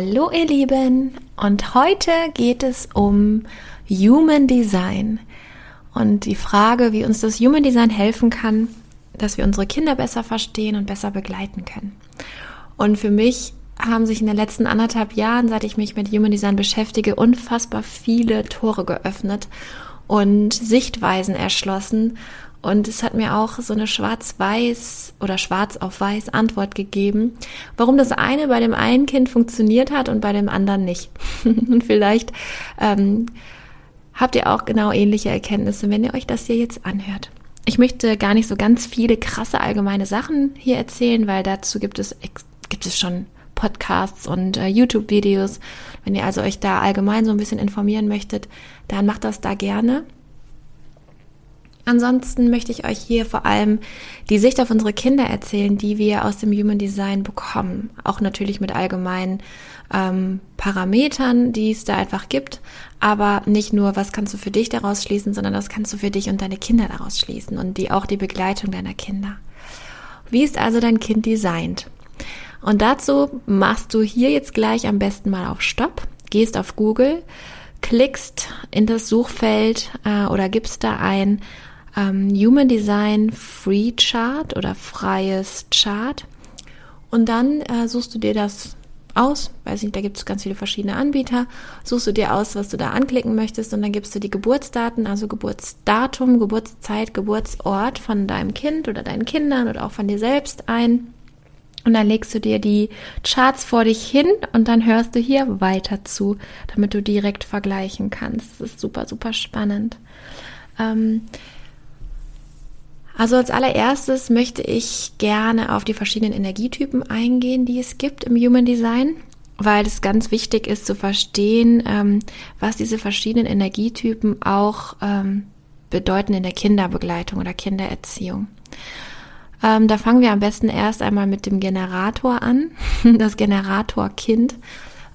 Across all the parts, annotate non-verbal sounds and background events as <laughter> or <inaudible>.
Hallo ihr Lieben und heute geht es um Human Design und die Frage, wie uns das Human Design helfen kann, dass wir unsere Kinder besser verstehen und besser begleiten können. Und für mich haben sich in den letzten anderthalb Jahren, seit ich mich mit Human Design beschäftige, unfassbar viele Tore geöffnet und Sichtweisen erschlossen und es hat mir auch so eine schwarz-weiß oder schwarz auf weiß Antwort gegeben, warum das eine bei dem einen Kind funktioniert hat und bei dem anderen nicht. <laughs> und vielleicht ähm, habt ihr auch genau ähnliche Erkenntnisse, wenn ihr euch das hier jetzt anhört. Ich möchte gar nicht so ganz viele krasse allgemeine Sachen hier erzählen, weil dazu gibt es, gibt es schon Podcasts und äh, YouTube-Videos. Wenn ihr also euch da allgemein so ein bisschen informieren möchtet, dann macht das da gerne. Ansonsten möchte ich euch hier vor allem die Sicht auf unsere Kinder erzählen, die wir aus dem Human Design bekommen. Auch natürlich mit allgemeinen ähm, Parametern, die es da einfach gibt. Aber nicht nur, was kannst du für dich daraus schließen, sondern was kannst du für dich und deine Kinder daraus schließen und die auch die Begleitung deiner Kinder. Wie ist also dein Kind designt? Und dazu machst du hier jetzt gleich am besten mal auf Stopp, gehst auf Google, klickst in das Suchfeld äh, oder gibst da ein ähm, Human Design Free Chart oder freies Chart. Und dann äh, suchst du dir das aus, weiß nicht, da gibt es ganz viele verschiedene Anbieter, suchst du dir aus, was du da anklicken möchtest und dann gibst du die Geburtsdaten, also Geburtsdatum, Geburtszeit, Geburtsort von deinem Kind oder deinen Kindern oder auch von dir selbst ein. Und dann legst du dir die Charts vor dich hin und dann hörst du hier weiter zu, damit du direkt vergleichen kannst. Das ist super, super spannend. Ähm, also als allererstes möchte ich gerne auf die verschiedenen Energietypen eingehen, die es gibt im Human Design, weil es ganz wichtig ist zu verstehen, ähm, was diese verschiedenen Energietypen auch ähm, bedeuten in der Kinderbegleitung oder Kindererziehung. Ähm, da fangen wir am besten erst einmal mit dem Generator an, <laughs> das Generatorkind.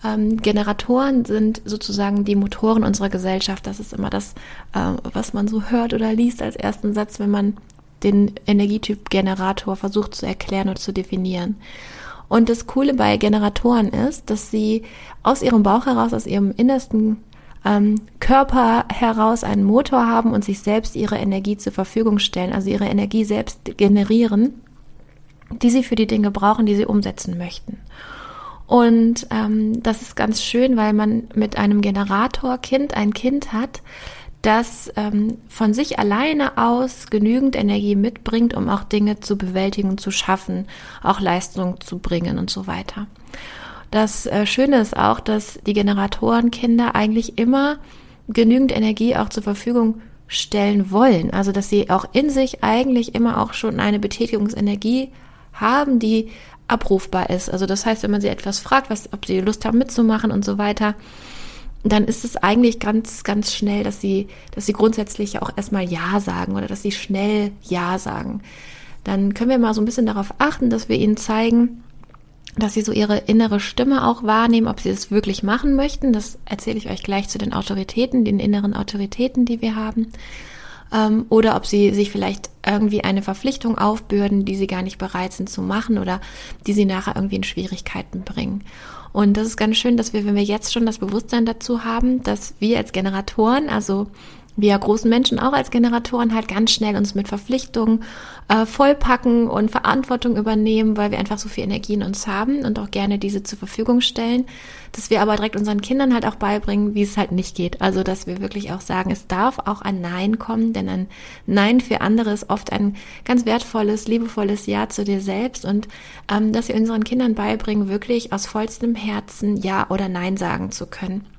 Ähm, Generatoren sind sozusagen die Motoren unserer Gesellschaft. Das ist immer das, äh, was man so hört oder liest als ersten Satz, wenn man den Energietyp Generator versucht zu erklären und zu definieren. Und das Coole bei Generatoren ist, dass sie aus ihrem Bauch heraus, aus ihrem innersten ähm, Körper heraus einen Motor haben und sich selbst ihre Energie zur Verfügung stellen, also ihre Energie selbst generieren, die sie für die Dinge brauchen, die sie umsetzen möchten. Und ähm, das ist ganz schön, weil man mit einem Generatorkind ein Kind hat, das ähm, von sich alleine aus genügend Energie mitbringt, um auch Dinge zu bewältigen, zu schaffen, auch Leistung zu bringen und so weiter. Das äh, Schöne ist auch, dass die Generatorenkinder eigentlich immer genügend Energie auch zur Verfügung stellen wollen. Also dass sie auch in sich eigentlich immer auch schon eine Betätigungsenergie haben, die abrufbar ist. Also das heißt, wenn man sie etwas fragt, was, ob sie Lust haben mitzumachen und so weiter, dann ist es eigentlich ganz, ganz schnell, dass sie, dass sie grundsätzlich auch erstmal Ja sagen oder dass sie schnell Ja sagen. Dann können wir mal so ein bisschen darauf achten, dass wir ihnen zeigen, dass sie so ihre innere Stimme auch wahrnehmen, ob sie es wirklich machen möchten. Das erzähle ich euch gleich zu den Autoritäten, den inneren Autoritäten, die wir haben. Ähm, oder ob sie sich vielleicht irgendwie eine Verpflichtung aufbürden, die sie gar nicht bereit sind zu machen oder die sie nachher irgendwie in Schwierigkeiten bringen. Und das ist ganz schön, dass wir, wenn wir jetzt schon das Bewusstsein dazu haben, dass wir als Generatoren, also wir großen Menschen auch als Generatoren halt ganz schnell uns mit Verpflichtungen äh, vollpacken und Verantwortung übernehmen, weil wir einfach so viel Energie in uns haben und auch gerne diese zur Verfügung stellen, dass wir aber direkt unseren Kindern halt auch beibringen, wie es halt nicht geht. Also, dass wir wirklich auch sagen, es darf auch ein Nein kommen, denn ein Nein für andere ist oft ein ganz wertvolles, liebevolles Ja zu dir selbst und ähm, dass wir unseren Kindern beibringen, wirklich aus vollstem Herzen Ja oder Nein sagen zu können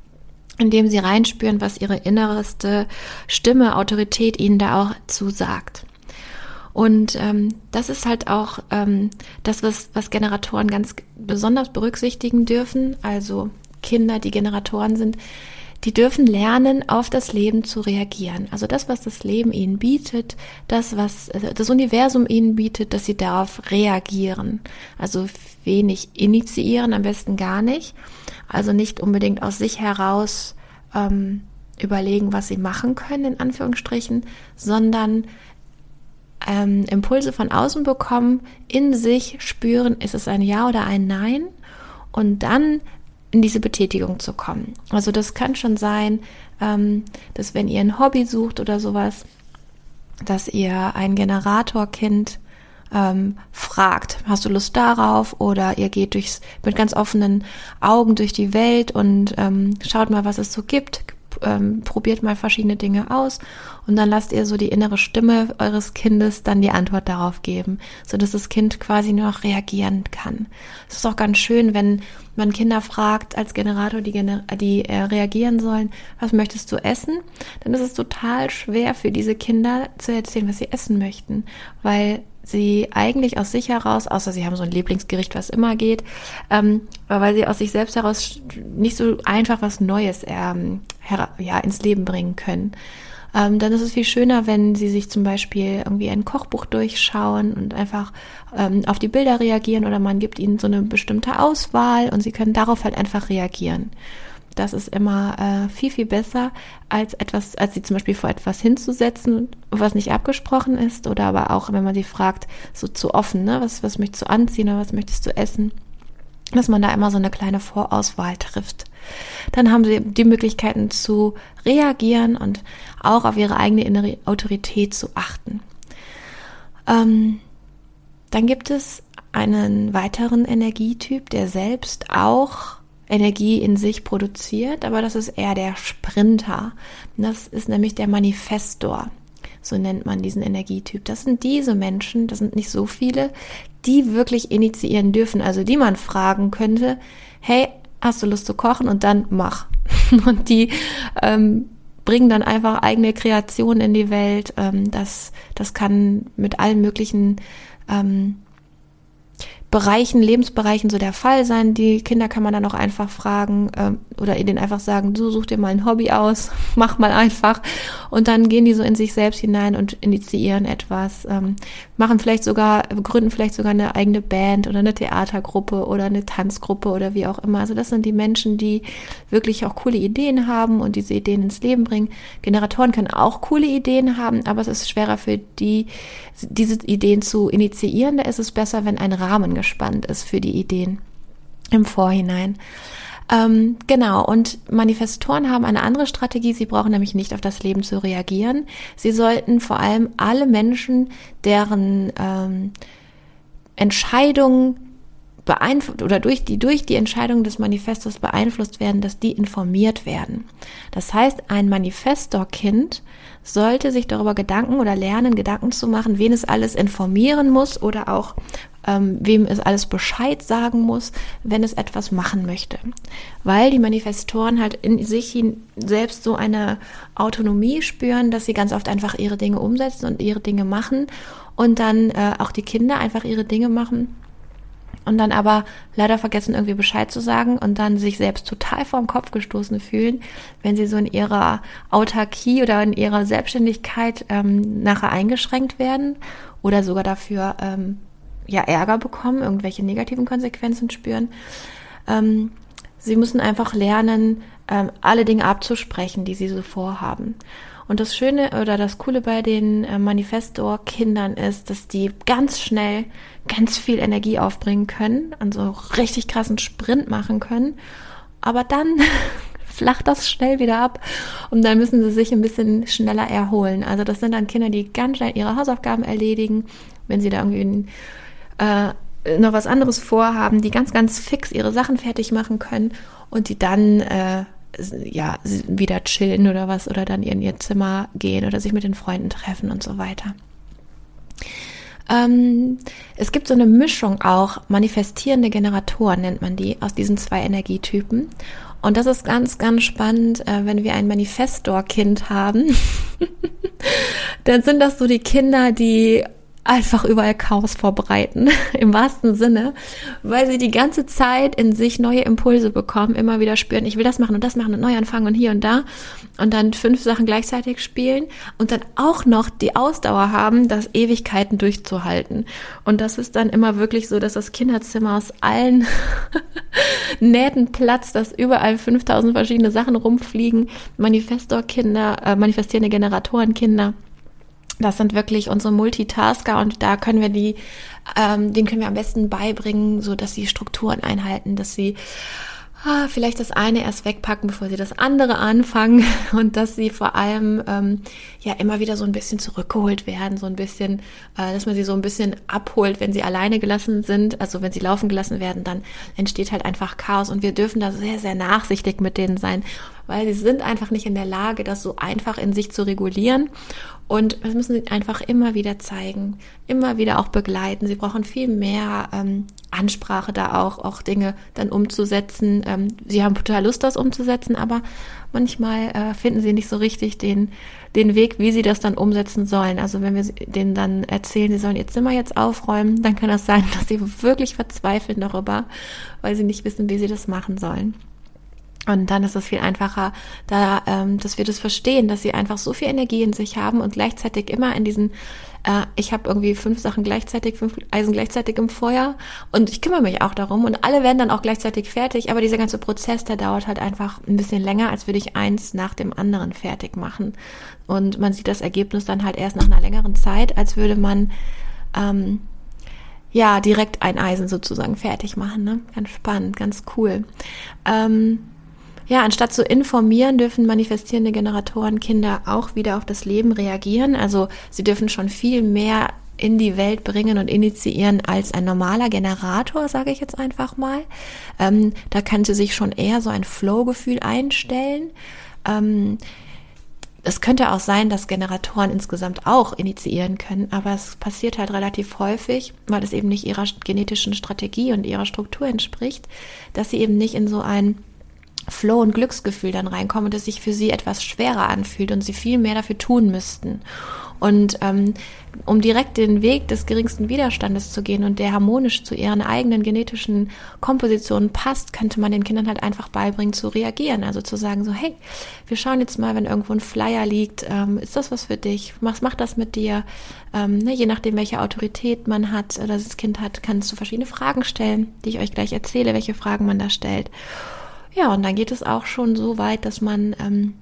indem sie reinspüren, was ihre innerste Stimme, Autorität ihnen da auch zusagt. Und ähm, das ist halt auch ähm, das, was, was Generatoren ganz besonders berücksichtigen dürfen. Also Kinder, die Generatoren sind, die dürfen lernen, auf das Leben zu reagieren. Also das, was das Leben ihnen bietet, das, was das Universum ihnen bietet, dass sie darauf reagieren. Also wenig initiieren, am besten gar nicht. Also nicht unbedingt aus sich heraus ähm, überlegen, was sie machen können, in Anführungsstrichen, sondern ähm, Impulse von außen bekommen, in sich spüren, ist es ein Ja oder ein Nein und dann in diese Betätigung zu kommen. Also das kann schon sein, ähm, dass wenn ihr ein Hobby sucht oder sowas, dass ihr ein Generatorkind ähm, fragt, hast du Lust darauf? Oder ihr geht durchs, mit ganz offenen Augen durch die Welt und ähm, schaut mal, was es so gibt, ähm, probiert mal verschiedene Dinge aus und dann lasst ihr so die innere Stimme eures Kindes dann die Antwort darauf geben, so dass das Kind quasi nur noch reagieren kann. Es ist auch ganz schön, wenn man Kinder fragt als Generator, die, die äh, reagieren sollen, was möchtest du essen? Dann ist es total schwer für diese Kinder zu erzählen, was sie essen möchten, weil sie eigentlich aus sich heraus, außer sie haben so ein Lieblingsgericht, was immer geht, ähm, weil sie aus sich selbst heraus nicht so einfach was Neues ähm, ja, ins Leben bringen können. Ähm, dann ist es viel schöner, wenn sie sich zum Beispiel irgendwie ein Kochbuch durchschauen und einfach ähm, auf die Bilder reagieren oder man gibt ihnen so eine bestimmte Auswahl und sie können darauf halt einfach reagieren. Das ist immer äh, viel, viel besser, als etwas, als sie zum Beispiel vor etwas hinzusetzen, was nicht abgesprochen ist, oder aber auch, wenn man sie fragt, so zu offen, ne? Was, was möchtest du anziehen oder was möchtest du essen? Dass man da immer so eine kleine Vorauswahl trifft. Dann haben sie die Möglichkeiten zu reagieren und auch auf ihre eigene innere Autorität zu achten. Ähm, dann gibt es einen weiteren Energietyp, der selbst auch Energie in sich produziert, aber das ist eher der Sprinter. Das ist nämlich der Manifestor. So nennt man diesen Energietyp. Das sind diese Menschen, das sind nicht so viele, die wirklich initiieren dürfen, also die man fragen könnte, hey, hast du Lust zu kochen und dann mach. <laughs> Und die ähm, bringen dann einfach eigene Kreationen in die Welt. Ähm, das, das kann mit allen möglichen ähm, Bereichen, Lebensbereichen so der Fall sein. Die Kinder kann man dann auch einfach fragen äh, oder ihnen einfach sagen, du such dir mal ein Hobby aus, <laughs> mach mal einfach. Und dann gehen die so in sich selbst hinein und initiieren etwas, ähm, machen vielleicht sogar, gründen vielleicht sogar eine eigene Band oder eine Theatergruppe oder eine Tanzgruppe oder wie auch immer. Also das sind die Menschen, die wirklich auch coole Ideen haben und diese Ideen ins Leben bringen. Generatoren können auch coole Ideen haben, aber es ist schwerer für die, diese Ideen zu initiieren. Da ist es besser, wenn ein Rahmen gespannt ist für die Ideen im Vorhinein. Ähm, genau, und Manifestoren haben eine andere Strategie. Sie brauchen nämlich nicht auf das Leben zu reagieren. Sie sollten vor allem alle Menschen, deren ähm, Entscheidungen beeinflusst oder durch die durch die Entscheidung des Manifestos beeinflusst werden, dass die informiert werden. Das heißt, ein Manifestorkind sollte sich darüber Gedanken oder lernen, Gedanken zu machen, wen es alles informieren muss oder auch ähm, wem es alles Bescheid sagen muss, wenn es etwas machen möchte. Weil die Manifestoren halt in sich selbst so eine Autonomie spüren, dass sie ganz oft einfach ihre Dinge umsetzen und ihre Dinge machen und dann äh, auch die Kinder einfach ihre Dinge machen und dann aber leider vergessen, irgendwie Bescheid zu sagen und dann sich selbst total vor den Kopf gestoßen fühlen, wenn sie so in ihrer Autarkie oder in ihrer Selbstständigkeit ähm, nachher eingeschränkt werden oder sogar dafür ähm, ja Ärger bekommen, irgendwelche negativen Konsequenzen spüren. Ähm, sie müssen einfach lernen, ähm, alle Dinge abzusprechen, die sie so vorhaben. Und das Schöne oder das Coole bei den äh, Manifestor-Kindern ist, dass die ganz schnell ganz viel Energie aufbringen können und so richtig krassen Sprint machen können. Aber dann <laughs> flacht das schnell wieder ab und dann müssen sie sich ein bisschen schneller erholen. Also das sind dann Kinder, die ganz schnell ihre Hausaufgaben erledigen, wenn sie da irgendwie äh, noch was anderes vorhaben, die ganz, ganz fix ihre Sachen fertig machen können und die dann äh, ja, wieder chillen oder was oder dann in ihr Zimmer gehen oder sich mit den Freunden treffen und so weiter. Ähm, es gibt so eine Mischung auch, manifestierende Generatoren nennt man die, aus diesen zwei Energietypen. Und das ist ganz, ganz spannend, äh, wenn wir ein Manifestor-Kind haben. <laughs> dann sind das so die Kinder, die einfach überall Chaos verbreiten, <laughs> im wahrsten Sinne, weil sie die ganze Zeit in sich neue Impulse bekommen, immer wieder spüren, ich will das machen und das machen und neu anfangen und hier und da und dann fünf Sachen gleichzeitig spielen und dann auch noch die Ausdauer haben, das Ewigkeiten durchzuhalten. Und das ist dann immer wirklich so, dass das Kinderzimmer aus allen <laughs> Nähten platzt, dass überall 5000 verschiedene Sachen rumfliegen, Manifestorkinder, äh, manifestierende Generatorenkinder das sind wirklich unsere Multitasker und da können wir die, ähm, denen können wir am besten beibringen, so dass sie Strukturen einhalten, dass sie ah, vielleicht das eine erst wegpacken, bevor sie das andere anfangen <laughs> und dass sie vor allem ähm, ja immer wieder so ein bisschen zurückgeholt werden, so ein bisschen, äh, dass man sie so ein bisschen abholt, wenn sie alleine gelassen sind, also wenn sie laufen gelassen werden, dann entsteht halt einfach Chaos und wir dürfen da sehr, sehr nachsichtig mit denen sein, weil sie sind einfach nicht in der Lage, das so einfach in sich zu regulieren und das müssen sie einfach immer wieder zeigen, immer wieder auch begleiten. Sie brauchen viel mehr ähm, Ansprache da auch, auch Dinge dann umzusetzen. Ähm, sie haben total Lust, das umzusetzen, aber manchmal äh, finden sie nicht so richtig den, den Weg, wie sie das dann umsetzen sollen. Also wenn wir denen dann erzählen, sie sollen ihr Zimmer jetzt aufräumen, dann kann das sein, <laughs> dass sie wirklich verzweifeln darüber, weil sie nicht wissen, wie sie das machen sollen. Und dann ist es viel einfacher, da, ähm, dass wir das verstehen, dass sie einfach so viel Energie in sich haben und gleichzeitig immer in diesen, äh, ich habe irgendwie fünf Sachen gleichzeitig, fünf Eisen gleichzeitig im Feuer und ich kümmere mich auch darum und alle werden dann auch gleichzeitig fertig, aber dieser ganze Prozess, der dauert halt einfach ein bisschen länger, als würde ich eins nach dem anderen fertig machen. Und man sieht das Ergebnis dann halt erst nach einer längeren Zeit, als würde man ähm, ja direkt ein Eisen sozusagen fertig machen. Ne? Ganz spannend, ganz cool. Ähm, ja, anstatt zu informieren, dürfen manifestierende Generatoren Kinder auch wieder auf das Leben reagieren. Also sie dürfen schon viel mehr in die Welt bringen und initiieren als ein normaler Generator, sage ich jetzt einfach mal. Ähm, da kann sie sich schon eher so ein Flow-Gefühl einstellen. Ähm, es könnte auch sein, dass Generatoren insgesamt auch initiieren können, aber es passiert halt relativ häufig, weil es eben nicht ihrer genetischen Strategie und ihrer Struktur entspricht, dass sie eben nicht in so ein Flow und Glücksgefühl dann reinkommen und es sich für sie etwas schwerer anfühlt und sie viel mehr dafür tun müssten. Und ähm, um direkt den Weg des geringsten Widerstandes zu gehen und der harmonisch zu ihren eigenen genetischen Kompositionen passt, könnte man den Kindern halt einfach beibringen zu reagieren. Also zu sagen so, hey, wir schauen jetzt mal, wenn irgendwo ein Flyer liegt, ähm, ist das was für dich? Was macht das mit dir? Ähm, ne, je nachdem, welche Autorität man hat oder das Kind hat, kannst du verschiedene Fragen stellen, die ich euch gleich erzähle, welche Fragen man da stellt. Ja, und dann geht es auch schon so weit, dass man ähm,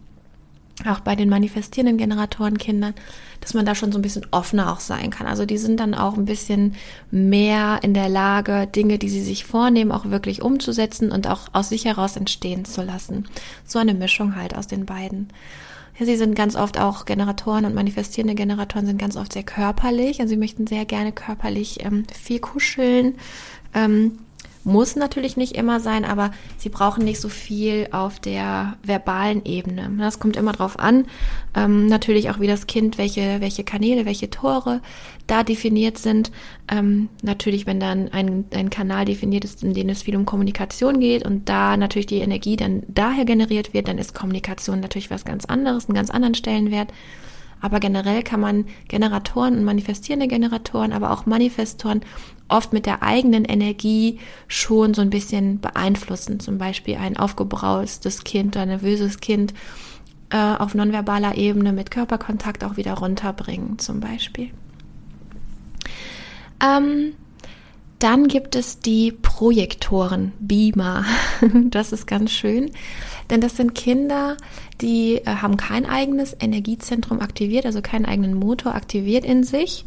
auch bei den manifestierenden Generatorenkindern, dass man da schon so ein bisschen offener auch sein kann. Also die sind dann auch ein bisschen mehr in der Lage, Dinge, die sie sich vornehmen, auch wirklich umzusetzen und auch aus sich heraus entstehen zu lassen. So eine Mischung halt aus den beiden. Ja, sie sind ganz oft auch Generatoren und manifestierende Generatoren sind ganz oft sehr körperlich. Also sie möchten sehr gerne körperlich ähm, viel kuscheln. Ähm, muss natürlich nicht immer sein, aber sie brauchen nicht so viel auf der verbalen Ebene. Das kommt immer drauf an. Ähm, natürlich auch wie das Kind, welche, welche Kanäle, welche Tore da definiert sind. Ähm, natürlich, wenn dann ein, ein Kanal definiert ist, in dem es viel um Kommunikation geht und da natürlich die Energie dann daher generiert wird, dann ist Kommunikation natürlich was ganz anderes, einen ganz anderen Stellenwert. Aber generell kann man Generatoren und manifestierende Generatoren, aber auch Manifestoren oft mit der eigenen Energie schon so ein bisschen beeinflussen. Zum Beispiel ein aufgebraustes Kind oder ein nervöses Kind äh, auf nonverbaler Ebene mit Körperkontakt auch wieder runterbringen, zum Beispiel. Ähm, dann gibt es die Projektoren, Beamer. <laughs> Das ist ganz schön, denn das sind Kinder, die äh, haben kein eigenes Energiezentrum aktiviert, also keinen eigenen Motor aktiviert in sich,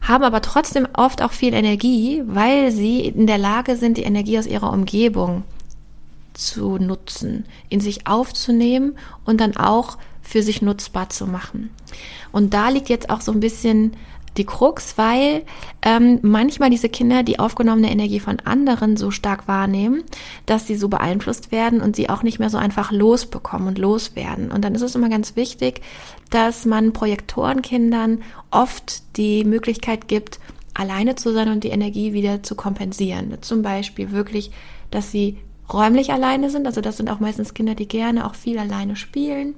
haben aber trotzdem oft auch viel Energie, weil sie in der Lage sind, die Energie aus ihrer Umgebung zu nutzen, in sich aufzunehmen und dann auch für sich nutzbar zu machen. Und da liegt jetzt auch so ein bisschen die Krux, weil ähm, manchmal diese Kinder die aufgenommene Energie von anderen so stark wahrnehmen, dass sie so beeinflusst werden und sie auch nicht mehr so einfach losbekommen und loswerden. Und dann ist es immer ganz wichtig, dass man Projektorenkindern oft die Möglichkeit gibt, alleine zu sein und die Energie wieder zu kompensieren. Zum Beispiel wirklich, dass sie räumlich alleine sind. Also das sind auch meistens Kinder, die gerne auch viel alleine spielen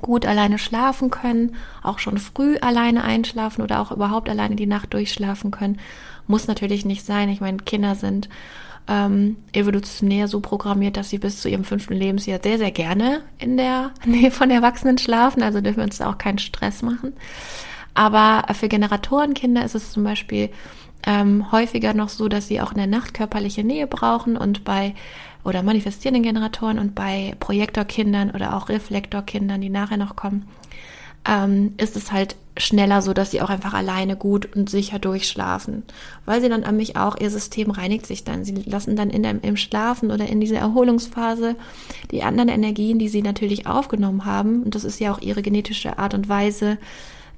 gut alleine schlafen können, auch schon früh alleine einschlafen oder auch überhaupt alleine die Nacht durchschlafen können. Muss natürlich nicht sein. Ich meine, Kinder sind ähm, evolutionär so programmiert, dass sie bis zu ihrem fünften Lebensjahr sehr, sehr gerne in der <laughs> Nähe von Erwachsenen schlafen. Also dürfen wir uns da auch keinen Stress machen. Aber für Generatorenkinder ist es zum Beispiel ähm, häufiger noch so, dass sie auch in der Nacht körperliche Nähe brauchen und bei oder manifestierenden Generatoren und bei Projektorkindern oder auch Reflektorkindern, die nachher noch kommen, ähm, ist es halt schneller so, dass sie auch einfach alleine gut und sicher durchschlafen. Weil sie dann an mich auch, ihr System reinigt sich dann. Sie lassen dann in dem, im Schlafen oder in dieser Erholungsphase die anderen Energien, die sie natürlich aufgenommen haben, und das ist ja auch ihre genetische Art und Weise,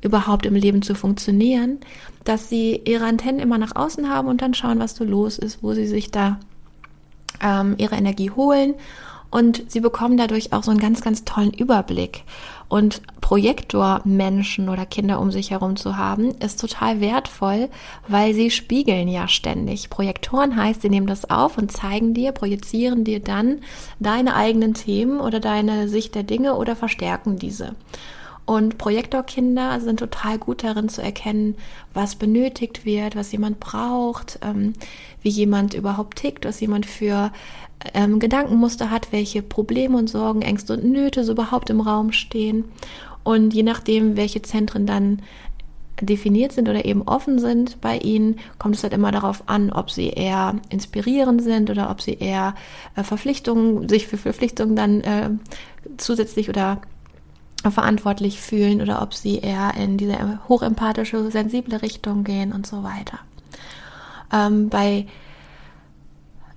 überhaupt im Leben zu funktionieren, dass sie ihre Antennen immer nach außen haben und dann schauen, was so los ist, wo sie sich da ähm, ihre Energie holen und sie bekommen dadurch auch so einen ganz, ganz tollen Überblick. Und Projektormenschen oder Kinder um sich herum zu haben, ist total wertvoll, weil sie spiegeln ja ständig. Projektoren heißt, sie nehmen das auf und zeigen dir, projizieren dir dann deine eigenen Themen oder deine Sicht der Dinge oder verstärken diese. Und Projektorkinder sind total gut darin zu erkennen, was benötigt wird, was jemand braucht, ähm, wie jemand überhaupt tickt, was jemand für ähm, Gedankenmuster hat, welche Probleme und Sorgen, Ängste und Nöte so überhaupt im Raum stehen. Und je nachdem, welche Zentren dann definiert sind oder eben offen sind bei ihnen, kommt es halt immer darauf an, ob sie eher inspirierend sind oder ob sie eher äh, Verpflichtungen, sich für Verpflichtungen dann äh, zusätzlich oder verantwortlich fühlen oder ob sie eher in diese hochempathische, sensible Richtung gehen und so weiter. Ähm, bei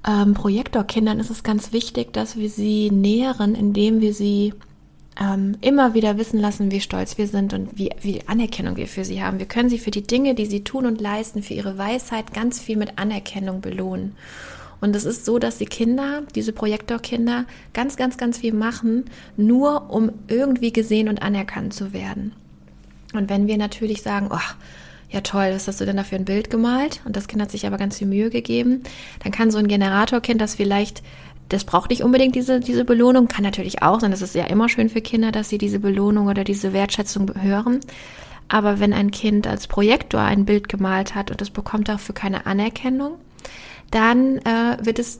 ähm, Projektorkindern ist es ganz wichtig, dass wir sie nähren, indem wir sie ähm, immer wieder wissen lassen, wie stolz wir sind und wie, wie Anerkennung wir für sie haben. Wir können sie für die Dinge, die sie tun und leisten, für ihre Weisheit ganz viel mit Anerkennung belohnen. Und es ist so, dass die Kinder, diese Projektorkinder, ganz, ganz, ganz viel machen, nur um irgendwie gesehen und anerkannt zu werden. Und wenn wir natürlich sagen, oh, ja toll, was hast du denn da für ein Bild gemalt? Und das Kind hat sich aber ganz viel Mühe gegeben, dann kann so ein Generatorkind das vielleicht das braucht nicht unbedingt diese, diese Belohnung, kann natürlich auch sein. Das ist ja immer schön für Kinder, dass sie diese Belohnung oder diese Wertschätzung hören. Aber wenn ein Kind als Projektor ein Bild gemalt hat und es bekommt dafür keine Anerkennung, dann äh, wird es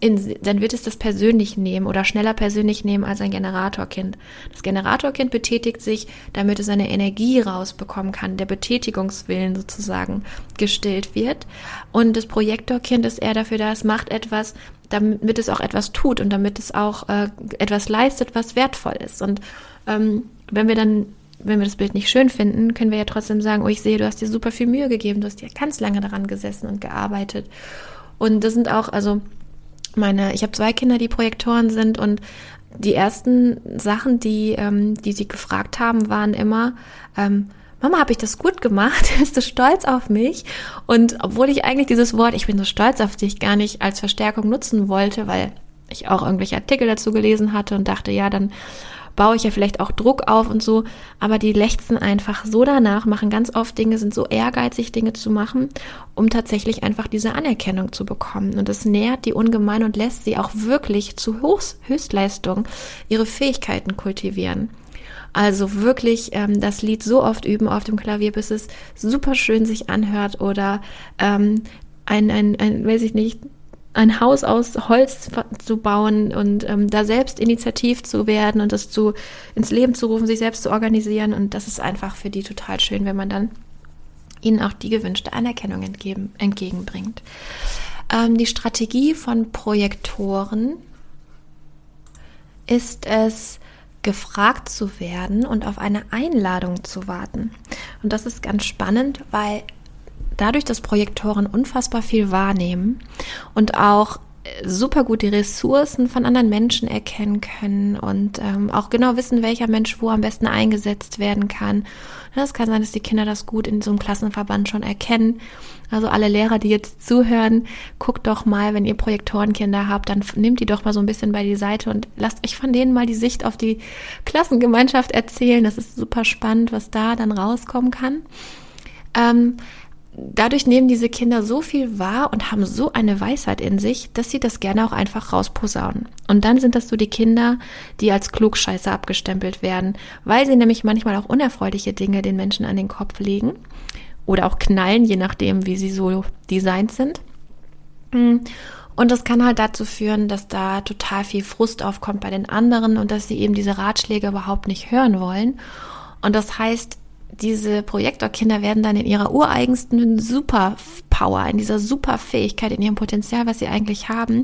in, dann wird es das persönlich nehmen oder schneller persönlich nehmen als ein Generatorkind. Das Generatorkind betätigt sich, damit es seine Energie rausbekommen kann, der Betätigungswillen sozusagen gestillt wird. Und das Projektorkind ist eher dafür da, es macht etwas, damit es auch etwas tut und damit es auch äh, etwas leistet, was wertvoll ist. Und ähm, wenn wir dann wenn wir das Bild nicht schön finden, können wir ja trotzdem sagen, oh, ich sehe, du hast dir super viel Mühe gegeben, du hast dir ganz lange daran gesessen und gearbeitet. Und das sind auch, also meine, ich habe zwei Kinder, die Projektoren sind und die ersten Sachen, die, ähm, die sie gefragt haben, waren immer, ähm, Mama, habe ich das gut gemacht? <laughs> Bist du stolz auf mich? Und obwohl ich eigentlich dieses Wort, ich bin so stolz auf dich, gar nicht als Verstärkung nutzen wollte, weil ich auch irgendwelche Artikel dazu gelesen hatte und dachte, ja, dann baue ich ja vielleicht auch Druck auf und so, aber die lechzen einfach so danach, machen ganz oft Dinge, sind so ehrgeizig, Dinge zu machen, um tatsächlich einfach diese Anerkennung zu bekommen. Und das nährt die ungemein und lässt sie auch wirklich zu Höchstleistung ihre Fähigkeiten kultivieren. Also wirklich ähm, das Lied so oft üben auf dem Klavier, bis es super schön sich anhört oder ähm, ein, ein, ein, weiß ich nicht, ein Haus aus Holz zu bauen und ähm, da selbst initiativ zu werden und das zu ins Leben zu rufen, sich selbst zu organisieren. Und das ist einfach für die total schön, wenn man dann ihnen auch die gewünschte Anerkennung entgegen, entgegenbringt. Ähm, die Strategie von Projektoren ist es, gefragt zu werden und auf eine Einladung zu warten. Und das ist ganz spannend, weil dadurch, dass Projektoren unfassbar viel wahrnehmen und auch äh, super gut die Ressourcen von anderen Menschen erkennen können und ähm, auch genau wissen, welcher Mensch wo am besten eingesetzt werden kann. Es kann sein, dass die Kinder das gut in so einem Klassenverband schon erkennen. Also alle Lehrer, die jetzt zuhören, guckt doch mal, wenn ihr Projektorenkinder habt, dann nehmt die doch mal so ein bisschen bei die Seite und lasst euch von denen mal die Sicht auf die Klassengemeinschaft erzählen. Das ist super spannend, was da dann rauskommen kann. Ähm, dadurch nehmen diese Kinder so viel wahr und haben so eine Weisheit in sich, dass sie das gerne auch einfach rausposaunen. Und dann sind das so die Kinder, die als Klugscheißer abgestempelt werden, weil sie nämlich manchmal auch unerfreuliche Dinge den Menschen an den Kopf legen oder auch knallen, je nachdem, wie sie so designt sind. Hm. Und das kann halt dazu führen, dass da total viel Frust aufkommt bei den anderen und dass sie eben diese Ratschläge überhaupt nicht hören wollen. Und das heißt, diese Projektorkinder werden dann in ihrer ureigensten Superpower, in dieser Superfähigkeit, in ihrem Potenzial, was sie eigentlich haben,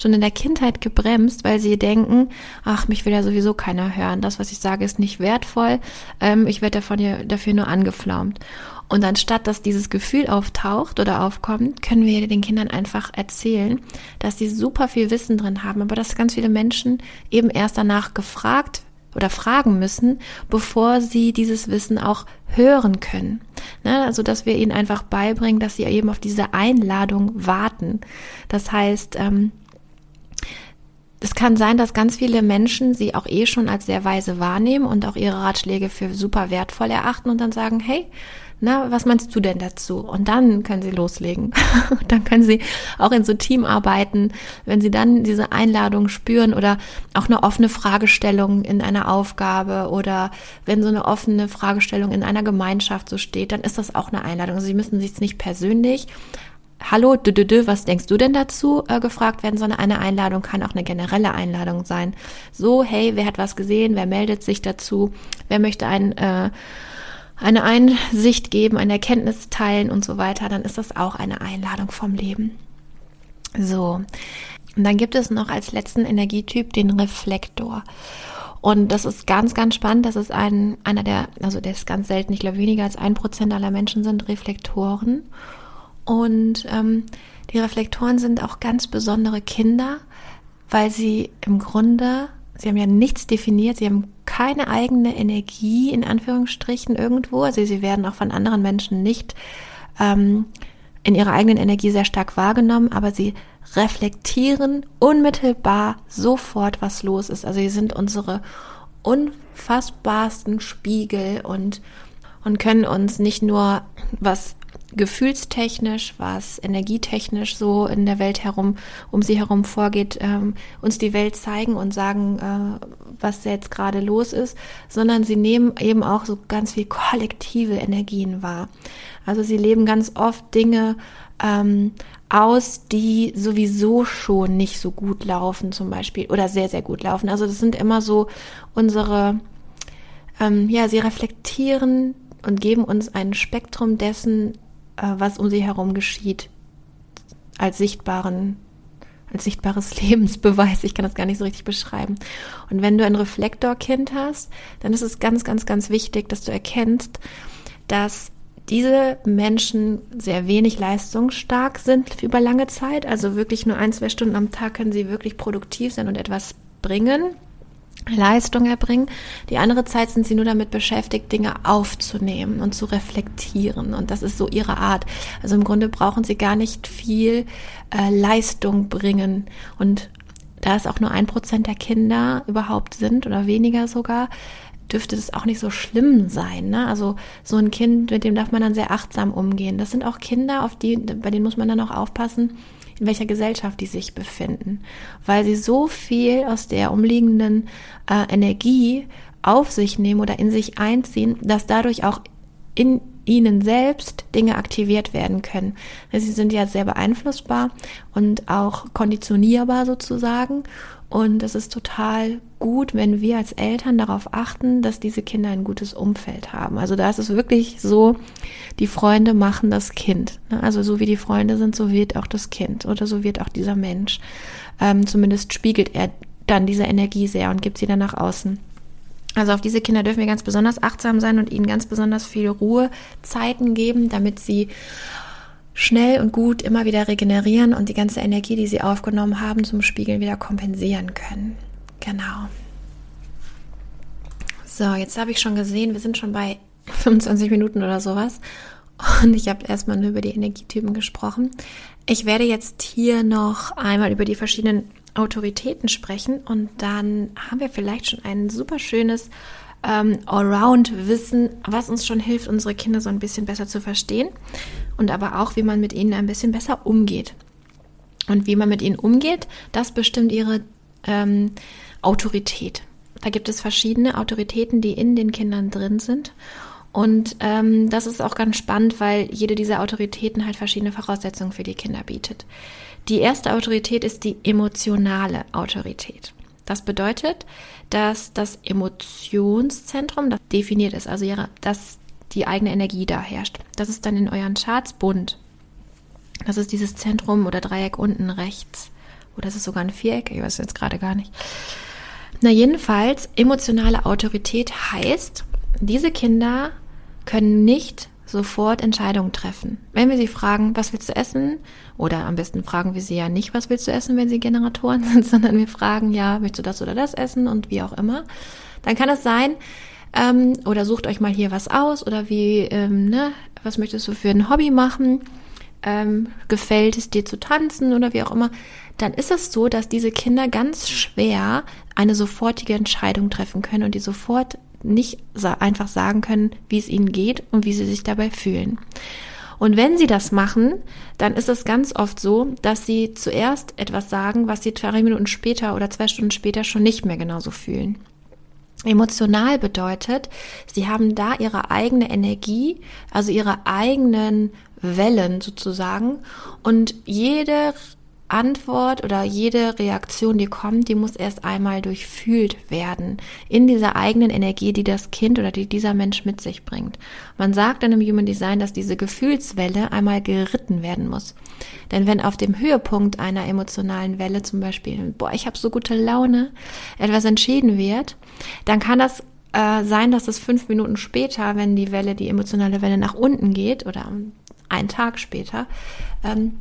schon in der Kindheit gebremst, weil sie denken, ach, mich will ja sowieso keiner hören. Das, was ich sage, ist nicht wertvoll. Ähm, ich werde davon dafür nur angeflaumt. Und anstatt dass dieses Gefühl auftaucht oder aufkommt, können wir den Kindern einfach erzählen, dass sie super viel Wissen drin haben, aber dass ganz viele Menschen eben erst danach gefragt oder fragen müssen, bevor sie dieses Wissen auch hören können. Ne? Also, dass wir ihnen einfach beibringen, dass sie eben auf diese Einladung warten. Das heißt, ähm, es kann sein, dass ganz viele Menschen sie auch eh schon als sehr weise wahrnehmen und auch ihre Ratschläge für super wertvoll erachten und dann sagen, hey, na, was meinst du denn dazu? Und dann können sie loslegen. <laughs> dann können sie auch in so Teamarbeiten, wenn sie dann diese Einladung spüren oder auch eine offene Fragestellung in einer Aufgabe oder wenn so eine offene Fragestellung in einer Gemeinschaft so steht, dann ist das auch eine Einladung. Also sie müssen sich nicht persönlich Hallo, dü, dü, dü, was denkst du denn dazu? Äh, gefragt werden, sondern eine Einladung kann auch eine generelle Einladung sein. So, hey, wer hat was gesehen? Wer meldet sich dazu? Wer möchte ein äh, eine Einsicht geben, eine Erkenntnis teilen und so weiter, dann ist das auch eine Einladung vom Leben. So. Und dann gibt es noch als letzten Energietyp den Reflektor. Und das ist ganz, ganz spannend. Das ist ein, einer der, also der ist ganz selten, ich glaube weniger als ein Prozent aller Menschen sind Reflektoren. Und ähm, die Reflektoren sind auch ganz besondere Kinder, weil sie im Grunde, sie haben ja nichts definiert, sie haben keine eigene Energie in Anführungsstrichen irgendwo. Also sie werden auch von anderen Menschen nicht ähm, in ihrer eigenen Energie sehr stark wahrgenommen, aber sie reflektieren unmittelbar sofort, was los ist. Also sie sind unsere unfassbarsten Spiegel und und können uns nicht nur was gefühlstechnisch, was energietechnisch so in der Welt herum, um sie herum vorgeht, ähm, uns die Welt zeigen und sagen, äh, was jetzt gerade los ist, sondern sie nehmen eben auch so ganz viel kollektive Energien wahr. Also sie leben ganz oft Dinge ähm, aus, die sowieso schon nicht so gut laufen, zum Beispiel, oder sehr, sehr gut laufen. Also das sind immer so unsere, ähm, ja, sie reflektieren und geben uns ein Spektrum dessen, was um sie herum geschieht, als sichtbaren als sichtbares <laughs> Lebensbeweis. Ich kann das gar nicht so richtig beschreiben. Und wenn du ein Reflektorkind hast, dann ist es ganz, ganz, ganz wichtig, dass du erkennst, dass diese Menschen sehr wenig leistungsstark sind über lange Zeit. Also wirklich nur ein, zwei Stunden am Tag können sie wirklich produktiv sein und etwas bringen. Leistung erbringen. Die andere Zeit sind sie nur damit beschäftigt, Dinge aufzunehmen und zu reflektieren. Und das ist so ihre Art. Also im Grunde brauchen sie gar nicht viel äh, Leistung bringen. Und da es auch nur ein Prozent der Kinder überhaupt sind oder weniger sogar, dürfte es auch nicht so schlimm sein. Ne? Also so ein Kind, mit dem darf man dann sehr achtsam umgehen. Das sind auch Kinder, auf die, bei denen muss man dann auch aufpassen, in welcher Gesellschaft die sich befinden, weil sie so viel aus der umliegenden äh, Energie auf sich nehmen oder in sich einziehen, dass dadurch auch in ihnen selbst Dinge aktiviert werden können. Sie sind ja sehr beeinflussbar und auch konditionierbar sozusagen. Und es ist total gut, wenn wir als Eltern darauf achten, dass diese Kinder ein gutes Umfeld haben. Also da ist es wirklich so, die Freunde machen das Kind. Ne? Also so wie die Freunde sind, so wird auch das Kind oder so wird auch dieser Mensch. Ähm, zumindest spiegelt er dann diese Energie sehr und gibt sie dann nach außen. Also auf diese Kinder dürfen wir ganz besonders achtsam sein und ihnen ganz besonders viel Ruhezeiten geben, damit sie schnell und gut immer wieder regenerieren und die ganze Energie, die sie aufgenommen haben, zum Spiegeln wieder kompensieren können. Genau. So, jetzt habe ich schon gesehen, wir sind schon bei <laughs> 25 Minuten oder sowas. Und ich habe erstmal nur über die Energietypen gesprochen. Ich werde jetzt hier noch einmal über die verschiedenen Autoritäten sprechen und dann haben wir vielleicht schon ein super schönes ähm, Allround-Wissen, was uns schon hilft, unsere Kinder so ein bisschen besser zu verstehen. Und aber auch, wie man mit ihnen ein bisschen besser umgeht. Und wie man mit ihnen umgeht, das bestimmt ihre ähm, Autorität. Da gibt es verschiedene Autoritäten, die in den Kindern drin sind. Und ähm, das ist auch ganz spannend, weil jede dieser Autoritäten halt verschiedene Voraussetzungen für die Kinder bietet. Die erste Autorität ist die emotionale Autorität. Das bedeutet, dass das Emotionszentrum das definiert ist, also ihre, dass die eigene Energie da herrscht. Das ist dann in euren Charts bunt. Das ist dieses Zentrum oder Dreieck unten rechts. Oder ist es sogar ein Viereck? Ich weiß jetzt gerade gar nicht. Na, jedenfalls, emotionale Autorität heißt, diese Kinder können nicht sofort Entscheidungen treffen. Wenn wir sie fragen, was willst du essen? Oder am besten fragen wir sie ja nicht, was willst du essen, wenn sie Generatoren <laughs> sind, sondern wir fragen ja, willst du das oder das essen und wie auch immer. Dann kann es sein, ähm, oder sucht euch mal hier was aus oder wie, ähm, ne, was möchtest du für ein Hobby machen? Ähm, gefällt es dir zu tanzen oder wie auch immer, dann ist es so, dass diese Kinder ganz schwer eine sofortige Entscheidung treffen können und die sofort nicht einfach sagen können, wie es ihnen geht und wie sie sich dabei fühlen. Und wenn sie das machen, dann ist es ganz oft so, dass sie zuerst etwas sagen, was sie zwei Minuten später oder zwei Stunden später schon nicht mehr genauso fühlen. Emotional bedeutet, sie haben da ihre eigene Energie, also ihre eigenen Wellen sozusagen. Und jede Antwort oder jede Reaktion, die kommt, die muss erst einmal durchfühlt werden in dieser eigenen Energie, die das Kind oder die dieser Mensch mit sich bringt. Man sagt dann im Human Design, dass diese Gefühlswelle einmal geritten werden muss. Denn wenn auf dem Höhepunkt einer emotionalen Welle zum Beispiel, boah, ich habe so gute Laune, etwas entschieden wird, dann kann das äh, sein, dass es fünf Minuten später, wenn die Welle, die emotionale Welle nach unten geht oder einen Tag später, ähm,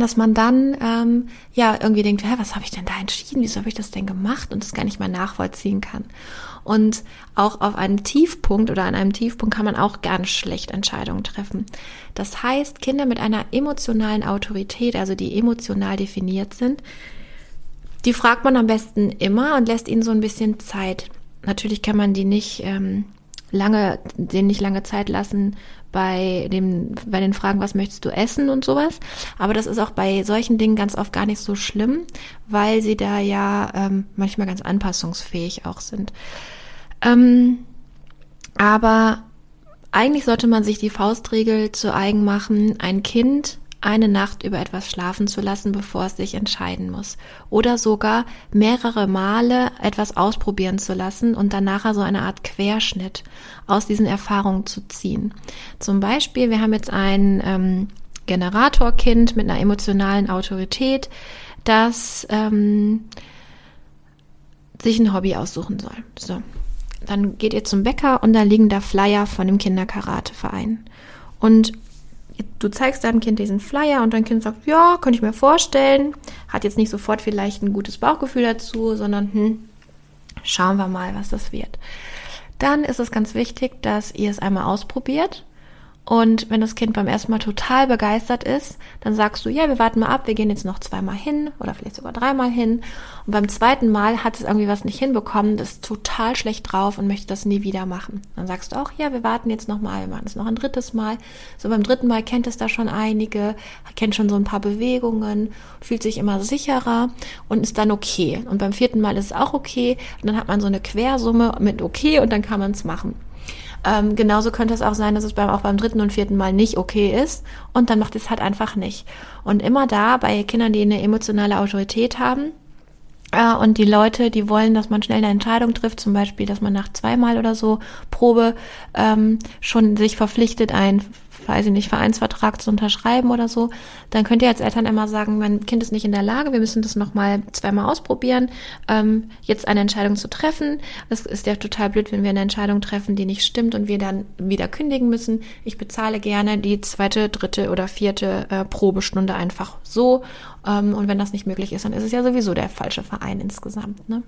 dass man dann ähm, ja irgendwie denkt, hä, was habe ich denn da entschieden? Wieso habe ich das denn gemacht? Und das gar nicht mehr nachvollziehen kann. Und auch auf einem Tiefpunkt oder an einem Tiefpunkt kann man auch ganz schlecht Entscheidungen treffen. Das heißt, Kinder mit einer emotionalen Autorität, also die emotional definiert sind, die fragt man am besten immer und lässt ihnen so ein bisschen Zeit. Natürlich kann man die nicht ähm, lange, denen nicht lange Zeit lassen, bei dem, bei den Fragen, was möchtest du essen und sowas. Aber das ist auch bei solchen Dingen ganz oft gar nicht so schlimm, weil sie da ja ähm, manchmal ganz anpassungsfähig auch sind. Ähm, aber eigentlich sollte man sich die Faustregel zu eigen machen, ein Kind eine Nacht über etwas schlafen zu lassen, bevor es sich entscheiden muss. Oder sogar mehrere Male etwas ausprobieren zu lassen und dann nachher so eine Art Querschnitt aus diesen Erfahrungen zu ziehen. Zum Beispiel, wir haben jetzt ein ähm, Generatorkind mit einer emotionalen Autorität, das ähm, sich ein Hobby aussuchen soll. So. Dann geht ihr zum Bäcker und da liegen da Flyer von dem Kinderkarateverein. Und du zeigst deinem Kind diesen Flyer und dein Kind sagt, ja, könnte ich mir vorstellen, hat jetzt nicht sofort vielleicht ein gutes Bauchgefühl dazu, sondern hm, schauen wir mal, was das wird. Dann ist es ganz wichtig, dass ihr es einmal ausprobiert und wenn das Kind beim ersten Mal total begeistert ist, dann sagst du, ja, wir warten mal ab, wir gehen jetzt noch zweimal hin oder vielleicht sogar dreimal hin. Und beim zweiten Mal hat es irgendwie was nicht hinbekommen, ist total schlecht drauf und möchte das nie wieder machen. Dann sagst du auch, ja, wir warten jetzt noch mal, wir machen es noch ein drittes Mal. So beim dritten Mal kennt es da schon einige, kennt schon so ein paar Bewegungen, fühlt sich immer sicherer und ist dann okay. Und beim vierten Mal ist es auch okay. Und dann hat man so eine Quersumme mit okay und dann kann man es machen. Ähm, genauso könnte es auch sein, dass es beim, auch beim dritten und vierten Mal nicht okay ist und dann macht es halt einfach nicht. Und immer da bei Kindern, die eine emotionale Autorität haben, äh, und die Leute, die wollen, dass man schnell eine Entscheidung trifft, zum Beispiel, dass man nach zweimal oder so Probe ähm, schon sich verpflichtet, ein weiß ich nicht, Vereinsvertrag zu unterschreiben oder so, dann könnt ihr als Eltern immer sagen, mein Kind ist nicht in der Lage, wir müssen das nochmal zweimal ausprobieren, ähm, jetzt eine Entscheidung zu treffen. Es ist ja total blöd, wenn wir eine Entscheidung treffen, die nicht stimmt und wir dann wieder kündigen müssen. Ich bezahle gerne die zweite, dritte oder vierte äh, Probestunde einfach so. Ähm, und wenn das nicht möglich ist, dann ist es ja sowieso der falsche Verein insgesamt. Ne?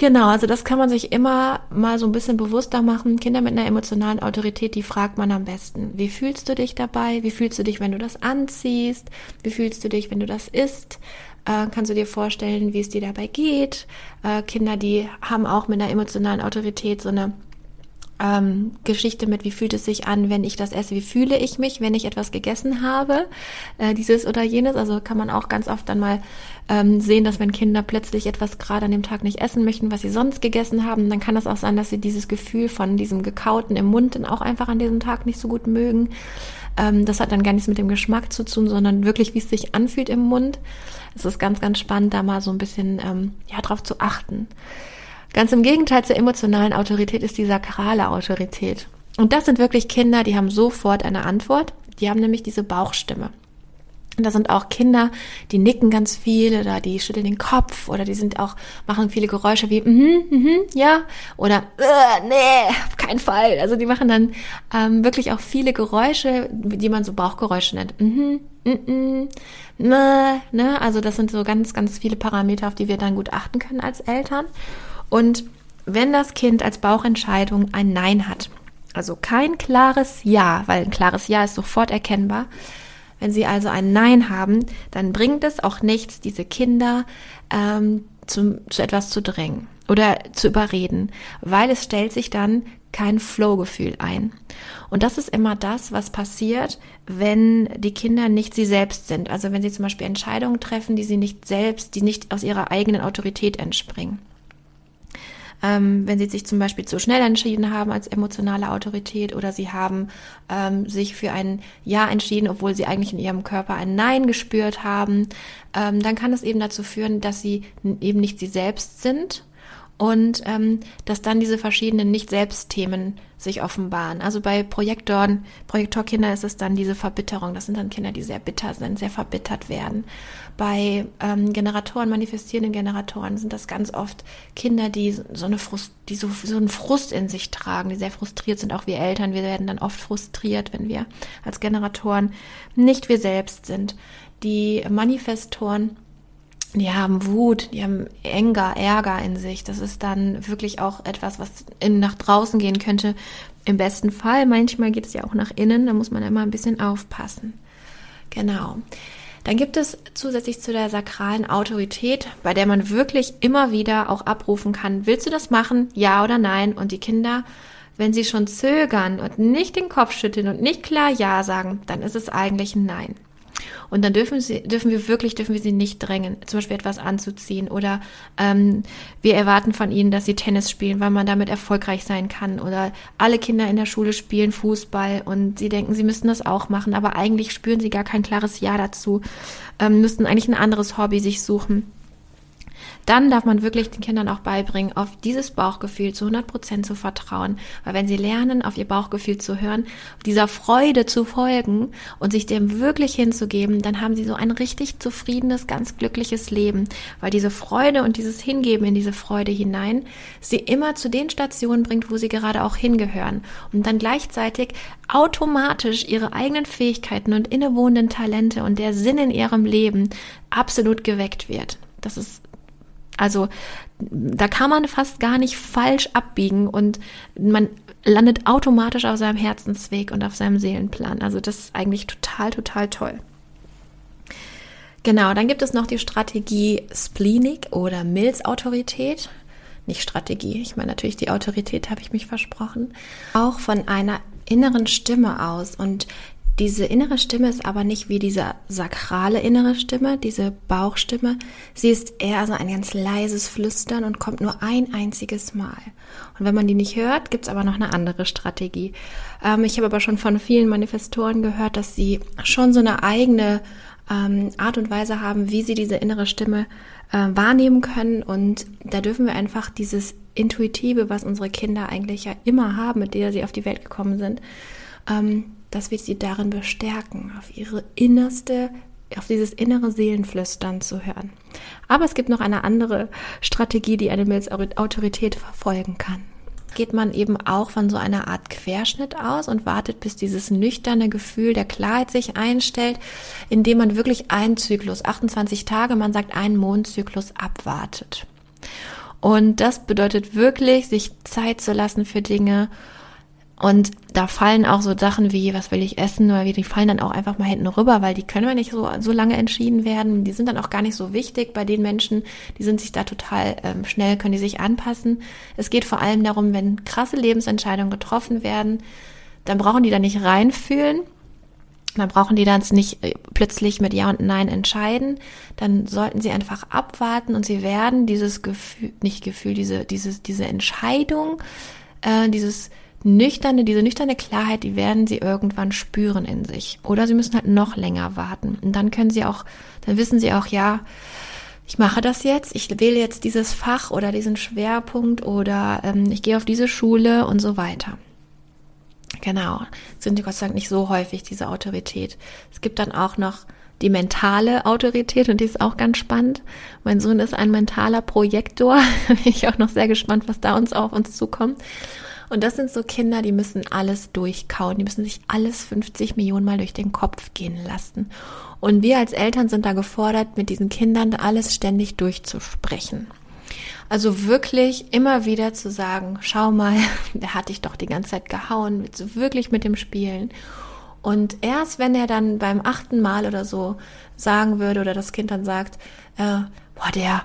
Genau, also das kann man sich immer mal so ein bisschen bewusster machen. Kinder mit einer emotionalen Autorität, die fragt man am besten. Wie fühlst du dich dabei? Wie fühlst du dich, wenn du das anziehst? Wie fühlst du dich, wenn du das isst? Äh, kannst du dir vorstellen, wie es dir dabei geht? Äh, Kinder, die haben auch mit einer emotionalen Autorität so eine ähm, Geschichte mit, wie fühlt es sich an, wenn ich das esse, wie fühle ich mich, wenn ich etwas gegessen habe, äh, dieses oder jenes. Also kann man auch ganz oft dann mal ähm, sehen, dass wenn Kinder plötzlich etwas gerade an dem Tag nicht essen möchten, was sie sonst gegessen haben, dann kann das auch sein, dass sie dieses Gefühl von diesem Gekauten im Mund dann auch einfach an diesem Tag nicht so gut mögen. Ähm, das hat dann gar nichts mit dem Geschmack zu tun, sondern wirklich, wie es sich anfühlt im Mund. Es ist ganz, ganz spannend, da mal so ein bisschen ähm, ja drauf zu achten. Ganz im Gegenteil zur emotionalen Autorität ist die sakrale Autorität. Und das sind wirklich Kinder, die haben sofort eine Antwort. Die haben nämlich diese Bauchstimme. Und da sind auch Kinder, die nicken ganz viel oder die schütteln den Kopf oder die sind auch, machen viele Geräusche wie, mhm, mhm, ja, oder, äh, nee, auf keinen Fall. Also die machen dann ähm, wirklich auch viele Geräusche, die man so Bauchgeräusche nennt. Mhm, mhm, ne, ne. Also das sind so ganz, ganz viele Parameter, auf die wir dann gut achten können als Eltern. Und wenn das Kind als Bauchentscheidung ein Nein hat, also kein klares Ja, weil ein klares Ja ist sofort erkennbar, wenn sie also ein Nein haben, dann bringt es auch nichts, diese Kinder ähm, zu, zu etwas zu drängen oder zu überreden, weil es stellt sich dann kein Flow-Gefühl ein. Und das ist immer das, was passiert, wenn die Kinder nicht sie selbst sind. Also wenn sie zum Beispiel Entscheidungen treffen, die sie nicht selbst, die nicht aus ihrer eigenen Autorität entspringen ähm, wenn sie sich zum Beispiel zu schnell entschieden haben als emotionale Autorität oder sie haben ähm, sich für ein Ja entschieden, obwohl sie eigentlich in ihrem Körper ein Nein gespürt haben, ähm, dann kann es eben dazu führen, dass sie eben nicht sie selbst sind und ähm, dass dann diese verschiedenen Nicht-Selbst-Themen sich offenbaren. Also bei Projektoren, Projektorkinder ist es dann diese Verbitterung. Das sind dann Kinder, die sehr bitter sind, sehr verbittert werden. Bei ähm, Generatoren, manifestierenden Generatoren sind das ganz oft Kinder, die so eine Frust, die so, so einen Frust in sich tragen, die sehr frustriert sind. Auch wir Eltern, wir werden dann oft frustriert, wenn wir als Generatoren nicht wir selbst sind. Die Manifestoren die haben Wut, die haben Ärger, Ärger in sich. Das ist dann wirklich auch etwas, was in, nach draußen gehen könnte. Im besten Fall. Manchmal geht es ja auch nach innen. Da muss man immer ein bisschen aufpassen. Genau. Dann gibt es zusätzlich zu der sakralen Autorität, bei der man wirklich immer wieder auch abrufen kann, willst du das machen? Ja oder nein? Und die Kinder, wenn sie schon zögern und nicht den Kopf schütteln und nicht klar Ja sagen, dann ist es eigentlich ein Nein. Und dann dürfen sie, dürfen wir wirklich, dürfen wir sie nicht drängen, zum Beispiel etwas anzuziehen oder ähm, wir erwarten von ihnen, dass sie Tennis spielen, weil man damit erfolgreich sein kann. Oder alle Kinder in der Schule spielen Fußball und sie denken, sie müssten das auch machen, aber eigentlich spüren sie gar kein klares Ja dazu, ähm, müssten eigentlich ein anderes Hobby sich suchen dann darf man wirklich den Kindern auch beibringen, auf dieses Bauchgefühl zu 100 Prozent zu vertrauen. Weil wenn sie lernen, auf ihr Bauchgefühl zu hören, dieser Freude zu folgen und sich dem wirklich hinzugeben, dann haben sie so ein richtig zufriedenes, ganz glückliches Leben. Weil diese Freude und dieses Hingeben in diese Freude hinein sie immer zu den Stationen bringt, wo sie gerade auch hingehören. Und dann gleichzeitig automatisch ihre eigenen Fähigkeiten und innewohnenden Talente und der Sinn in ihrem Leben absolut geweckt wird. Das ist also da kann man fast gar nicht falsch abbiegen und man landet automatisch auf seinem Herzensweg und auf seinem Seelenplan. Also das ist eigentlich total, total toll. Genau, dann gibt es noch die Strategie Spleenik oder Milzautorität. Nicht Strategie, ich meine natürlich die Autorität, habe ich mich versprochen. Auch von einer inneren Stimme aus. Und diese innere Stimme ist aber nicht wie diese sakrale innere Stimme, diese Bauchstimme. Sie ist eher so ein ganz leises Flüstern und kommt nur ein einziges Mal. Und wenn man die nicht hört, gibt's aber noch eine andere Strategie. Ähm, ich habe aber schon von vielen Manifestoren gehört, dass sie schon so eine eigene ähm, Art und Weise haben, wie sie diese innere Stimme äh, wahrnehmen können. Und da dürfen wir einfach dieses Intuitive, was unsere Kinder eigentlich ja immer haben, mit der sie auf die Welt gekommen sind, ähm, dass wir sie darin bestärken, auf ihre innerste, auf dieses innere Seelenflüstern zu hören. Aber es gibt noch eine andere Strategie, die eine Milzautorität verfolgen kann. Geht man eben auch von so einer Art Querschnitt aus und wartet, bis dieses nüchterne Gefühl der Klarheit sich einstellt, indem man wirklich einen Zyklus, 28 Tage, man sagt einen Mondzyklus abwartet. Und das bedeutet wirklich, sich Zeit zu lassen für Dinge, Und da fallen auch so Sachen wie, was will ich essen, oder wie, die fallen dann auch einfach mal hinten rüber, weil die können wir nicht so, so lange entschieden werden. Die sind dann auch gar nicht so wichtig bei den Menschen, die sind sich da total ähm, schnell, können die sich anpassen. Es geht vor allem darum, wenn krasse Lebensentscheidungen getroffen werden, dann brauchen die da nicht reinfühlen. Dann brauchen die dann nicht äh, plötzlich mit Ja und Nein entscheiden. Dann sollten sie einfach abwarten und sie werden dieses Gefühl, nicht Gefühl, diese, diese, diese Entscheidung, äh, dieses nüchterne, diese nüchterne Klarheit, die werden sie irgendwann spüren in sich. Oder sie müssen halt noch länger warten. Und dann können sie auch, dann wissen sie auch, ja, ich mache das jetzt, ich wähle jetzt dieses Fach oder diesen Schwerpunkt oder ähm, ich gehe auf diese Schule und so weiter. Genau, sind Gott sei Dank nicht so häufig, diese Autorität. Es gibt dann auch noch die mentale Autorität und die ist auch ganz spannend. Mein Sohn ist ein mentaler Projektor. <laughs> Bin ich auch noch sehr gespannt, was da uns auf uns zukommt. Und das sind so Kinder, die müssen alles durchkauen, die müssen sich alles 50 Millionen Mal durch den Kopf gehen lassen. Und wir als Eltern sind da gefordert, mit diesen Kindern alles ständig durchzusprechen. Also wirklich immer wieder zu sagen, schau mal, <laughs> der hat dich doch die ganze Zeit gehauen, willst du wirklich mit dem spielen? Und erst wenn er dann beim achten Mal oder so sagen würde oder das Kind dann sagt, äh, boah, der,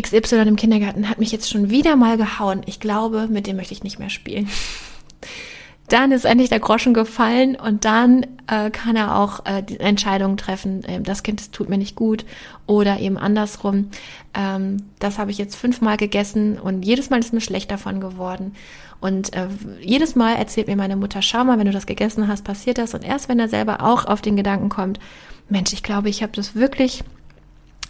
XY im Kindergarten hat mich jetzt schon wieder mal gehauen. Ich glaube, mit dem möchte ich nicht mehr spielen. <laughs> Dann ist endlich der Groschen gefallen und dann äh, kann er auch äh, die Entscheidung treffen, äh, das Kind das tut mir nicht gut oder eben andersrum. Ähm, das habe ich jetzt fünfmal gegessen und jedes Mal ist mir schlecht davon geworden. Und äh, jedes Mal erzählt mir meine Mutter, schau mal, wenn du das gegessen hast, passiert das. Und erst wenn er selber auch auf den Gedanken kommt, Mensch, ich glaube, ich habe das wirklich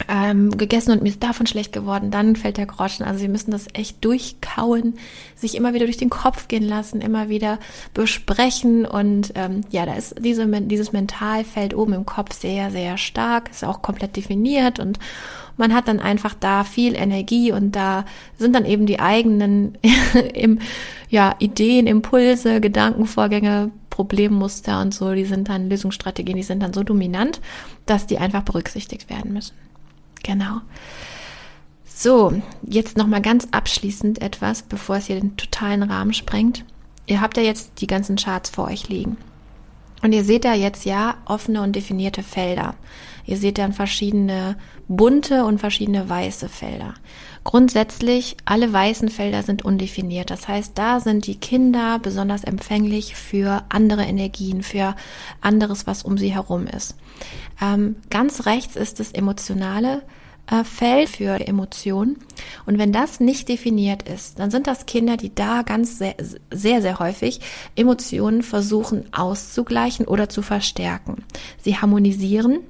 ähm, gegessen und mir ist davon schlecht geworden, dann fällt der Groschen. Also sie müssen das echt durchkauen, sich immer wieder durch den Kopf gehen lassen, immer wieder besprechen. Und ähm, ja, da ist diese, dieses Mentalfeld oben im Kopf sehr, sehr stark, ist auch komplett definiert. Und man hat dann einfach da viel Energie. Und da sind dann eben die eigenen <laughs> im, ja, Ideen, Impulse, Gedankenvorgänge, Problemmuster und so, die sind dann Lösungsstrategien, die sind dann so dominant, dass die einfach berücksichtigt werden müssen. Genau. So, jetzt nochmal ganz abschließend etwas, bevor es hier den totalen Rahmen sprengt. Ihr habt ja jetzt die ganzen Charts vor euch liegen. Und ihr seht da jetzt ja offene und definierte Felder. Ihr seht dann verschiedene bunte und verschiedene weiße Felder. Grundsätzlich, alle weißen Felder sind undefiniert. Das heißt, da sind die Kinder besonders empfänglich für andere Energien, für anderes, was um sie herum ist. Ähm, ganz rechts ist das emotionale äh, Feld für Emotionen. Und wenn das nicht definiert ist, dann sind das Kinder, die da ganz sehr, sehr, sehr häufig Emotionen versuchen auszugleichen oder zu verstärken. Sie harmonisieren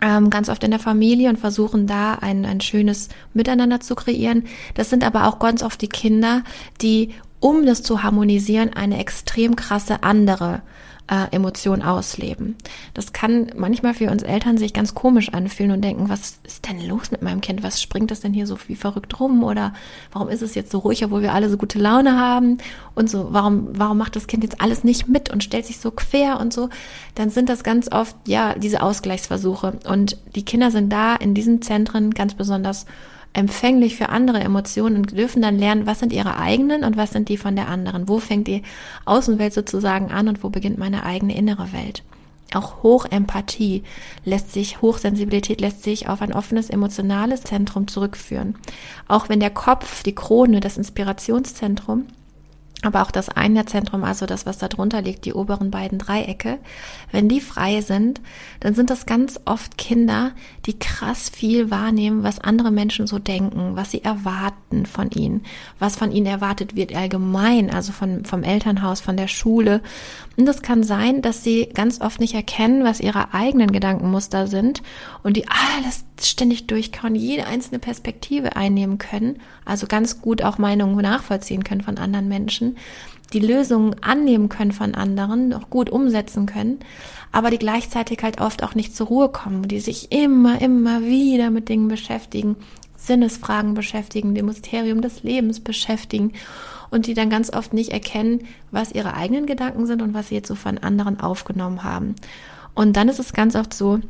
ähm, ganz oft in der Familie und versuchen da ein, ein schönes Miteinander zu kreieren. Das sind aber auch ganz oft die Kinder, die, um das zu harmonisieren, eine extrem krasse andere äh, Emotion ausleben. Das kann manchmal für uns Eltern sich ganz komisch anfühlen und denken, was ist denn los mit meinem Kind? Was springt das denn hier so wie verrückt rum? Oder warum ist es jetzt so ruhig, obwohl wir alle so gute Laune haben? Und so, warum, warum macht das Kind jetzt alles nicht mit und stellt sich so quer und so? Dann sind das ganz oft, ja, diese Ausgleichsversuche. Und die Kinder sind da in diesen Zentren ganz besonders empfänglich für andere Emotionen und dürfen dann lernen, was sind ihre eigenen und was sind die von der anderen. Wo fängt die Außenwelt sozusagen an und wo beginnt meine eigene innere Welt. Auch Hochempathie lässt sich, Hochsensibilität lässt sich auf ein offenes emotionales Zentrum zurückführen. Auch wenn der Kopf, die Krone, das Inspirationszentrum, aber auch das Einerzentrum, also das, was da drunter liegt, die oberen beiden Dreiecke, wenn die frei sind, dann sind das ganz oft Kinder, die krass viel wahrnehmen, was andere Menschen so denken, was sie erwarten von ihnen, was von ihnen erwartet wird allgemein, also von, vom Elternhaus, von der Schule. Und das kann sein, dass sie ganz oft nicht erkennen, was ihre eigenen Gedankenmuster sind und die alles ständig durchkauen, jede einzelne Perspektive einnehmen können, also ganz gut auch Meinungen nachvollziehen können von anderen Menschen, die Lösungen annehmen können von anderen, auch gut umsetzen können, aber die gleichzeitig halt oft auch nicht zur Ruhe kommen, die sich immer, immer wieder mit Dingen beschäftigen, Sinnesfragen beschäftigen, dem Mysterium des Lebens beschäftigen und die dann ganz oft nicht erkennen, was ihre eigenen Gedanken sind und was sie jetzt so von anderen aufgenommen haben. Und dann ist es ganz oft so,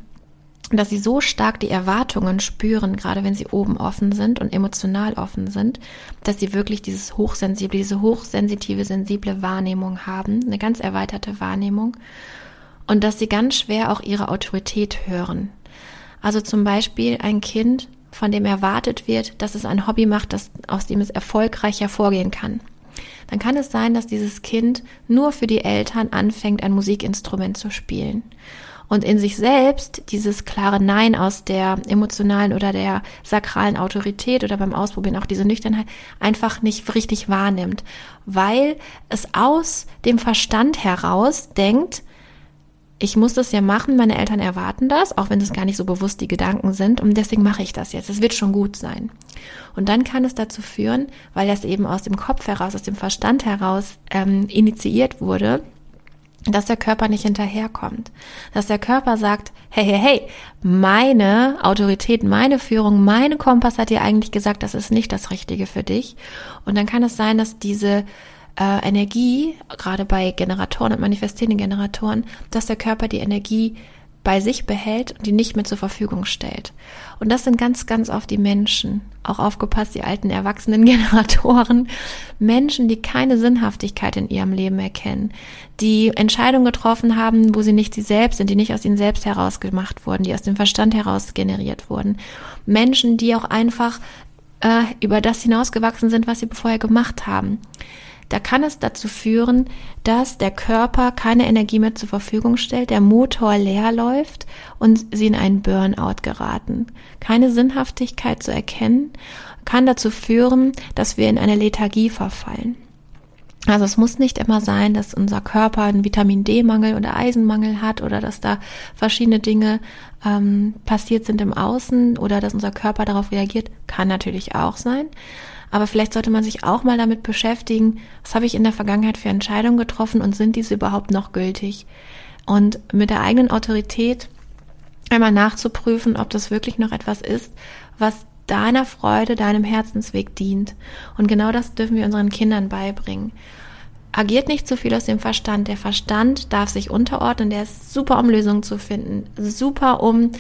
dass sie so stark die Erwartungen spüren, gerade wenn sie oben offen sind und emotional offen sind, dass sie wirklich dieses hochsensible, diese hochsensitive, sensible Wahrnehmung haben, eine ganz erweiterte Wahrnehmung und dass sie ganz schwer auch ihre Autorität hören. Also zum Beispiel ein Kind, von dem erwartet wird, dass es ein Hobby macht, das, aus dem es erfolgreich hervorgehen kann. Dann kann es sein, dass dieses Kind nur für die Eltern anfängt, ein Musikinstrument zu spielen und in sich selbst dieses klare Nein aus der emotionalen oder der sakralen Autorität oder beim Ausprobieren auch diese Nüchternheit einfach nicht richtig wahrnimmt, weil es aus dem Verstand heraus denkt, ich muss das ja machen, meine Eltern erwarten das, auch wenn es gar nicht so bewusst die Gedanken sind und deswegen mache ich das jetzt. Es wird schon gut sein. Und dann kann es dazu führen, weil das eben aus dem Kopf heraus, aus dem Verstand heraus ähm, initiiert wurde, dass der Körper nicht hinterherkommt. Dass der Körper sagt, hey, hey, hey, meine Autorität, meine Führung, meine Kompass hat dir eigentlich gesagt, das ist nicht das Richtige für dich. Und dann kann es sein, dass diese äh, Energie, gerade bei Generatoren und manifestierenden Generatoren, dass der Körper die Energie bei sich behält und die nicht mehr zur Verfügung stellt. Und das sind ganz, ganz oft die Menschen, auch aufgepasst, die alten erwachsenen <laughs> Generatoren, Menschen, die keine Sinnhaftigkeit in ihrem Leben erkennen, die Entscheidungen getroffen haben, wo sie nicht sie selbst sind, die nicht aus ihnen selbst heraus gemacht wurden, die aus dem Verstand heraus generiert wurden. Menschen, die auch einfach äh, über das hinausgewachsen sind, was sie vorher gemacht haben da kann es dazu führen, dass der Körper keine Energie mehr zur Verfügung stellt, der Motor leer läuft und sie in einen Burnout geraten. Keine Sinnhaftigkeit zu erkennen, kann dazu führen, dass wir in eine Lethargie verfallen. Also es muss nicht immer sein, dass unser Körper einen Vitamin D-Mangel oder Eisenmangel hat oder dass da verschiedene Dinge ähm, passiert sind im Außen oder dass unser Körper darauf reagiert. Kann natürlich auch sein. Aber vielleicht sollte man sich auch mal damit beschäftigen, was habe ich in der Vergangenheit für Entscheidungen getroffen und sind diese überhaupt noch gültig? Und mit der eigenen Autorität einmal nachzuprüfen, ob das wirklich noch etwas ist, was deiner Freude, deinem Herzensweg dient. Und genau das dürfen wir unseren Kindern beibringen. Agiert nicht zu viel aus dem Verstand. Der Verstand darf sich unterordnen, der ist super, um Lösungen zu finden, super, um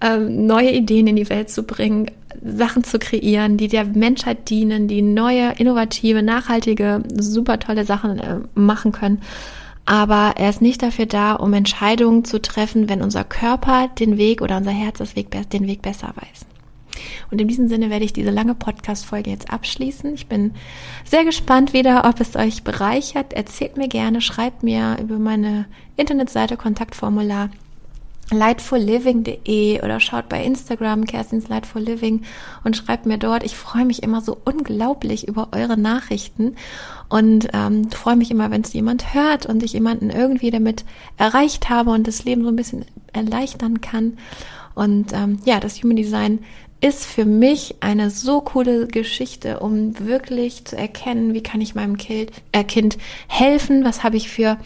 ähm, neue Ideen in die Welt zu bringen, Sachen zu kreieren, die der Menschheit dienen, die neue, innovative, nachhaltige, super tolle Sachen äh, machen können. Aber er ist nicht dafür da, um Entscheidungen zu treffen, wenn unser Körper den Weg oder unser Herz den Weg besser weiß. Und in diesem Sinne werde ich diese lange Podcast-Folge jetzt abschließen. Ich bin sehr gespannt wieder, ob es euch bereichert. Erzählt mir gerne, schreibt mir über meine Internetseite Kontaktformular lightfulliving.de oder schaut bei Instagram Kerstins Lightful Living und schreibt mir dort. Ich freue mich immer so unglaublich über eure Nachrichten und ähm, freue mich immer, wenn es jemand hört und ich jemanden irgendwie damit erreicht habe und das Leben so ein bisschen erleichtern kann. Und ähm, ja, das Human Design ist für mich eine so coole Geschichte, um wirklich zu erkennen, wie kann ich meinem Kind, äh, kind helfen, was habe ich für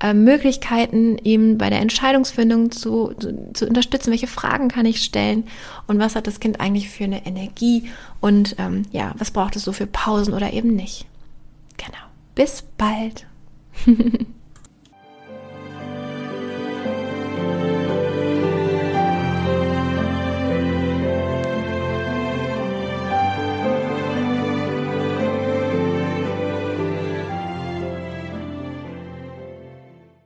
äh, Möglichkeiten, ihm bei der Entscheidungsfindung zu, zu, zu, unterstützen, welche Fragen kann ich stellen und was hat das Kind eigentlich für eine Energie und ähm, ja, was braucht es so für Pausen oder eben nicht. Genau. Bis bald. <laughs>